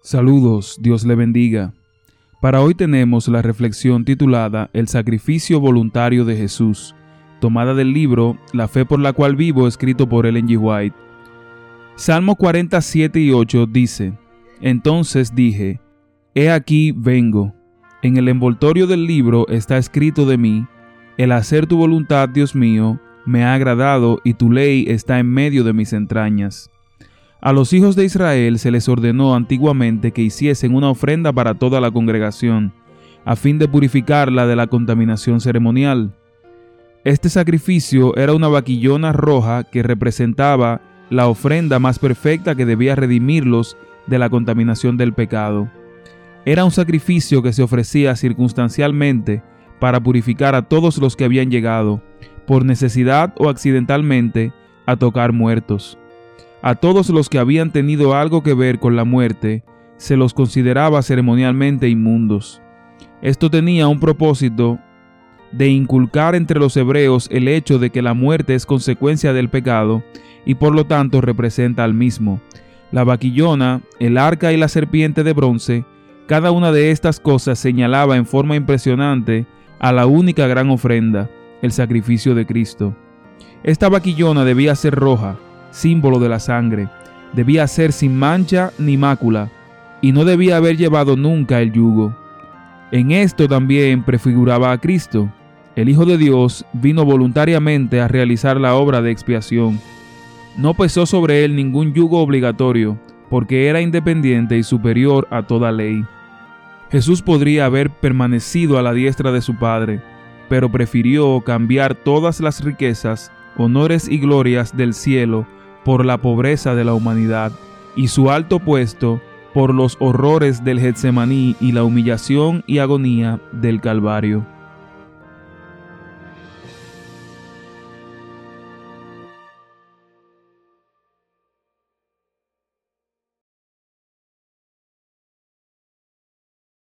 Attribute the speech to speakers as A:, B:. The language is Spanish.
A: Saludos, Dios le bendiga. Para hoy tenemos la reflexión titulada El sacrificio voluntario de Jesús, tomada del libro La fe por la cual vivo, escrito por Ellen G. White. Salmo 47 y 8 dice, Entonces dije, He aquí vengo. En el envoltorio del libro está escrito de mí, El hacer tu voluntad, Dios mío, me ha agradado y tu ley está en medio de mis entrañas. A los hijos de Israel se les ordenó antiguamente que hiciesen una ofrenda para toda la congregación, a fin de purificarla de la contaminación ceremonial. Este sacrificio era una vaquillona roja que representaba la ofrenda más perfecta que debía redimirlos de la contaminación del pecado. Era un sacrificio que se ofrecía circunstancialmente para purificar a todos los que habían llegado, por necesidad o accidentalmente, a tocar muertos. A todos los que habían tenido algo que ver con la muerte, se los consideraba ceremonialmente inmundos. Esto tenía un propósito de inculcar entre los hebreos el hecho de que la muerte es consecuencia del pecado y por lo tanto representa al mismo. La vaquillona, el arca y la serpiente de bronce, cada una de estas cosas señalaba en forma impresionante a la única gran ofrenda, el sacrificio de Cristo. Esta vaquillona debía ser roja, símbolo de la sangre, debía ser sin mancha ni mácula, y no debía haber llevado nunca el yugo. En esto también prefiguraba a Cristo. El Hijo de Dios vino voluntariamente a realizar la obra de expiación. No pesó sobre él ningún yugo obligatorio, porque era independiente y superior a toda ley. Jesús podría haber permanecido a la diestra de su Padre, pero prefirió cambiar todas las riquezas, honores y glorias del cielo por la pobreza de la humanidad y su alto puesto por los horrores del Getsemaní y la humillación y agonía del Calvario.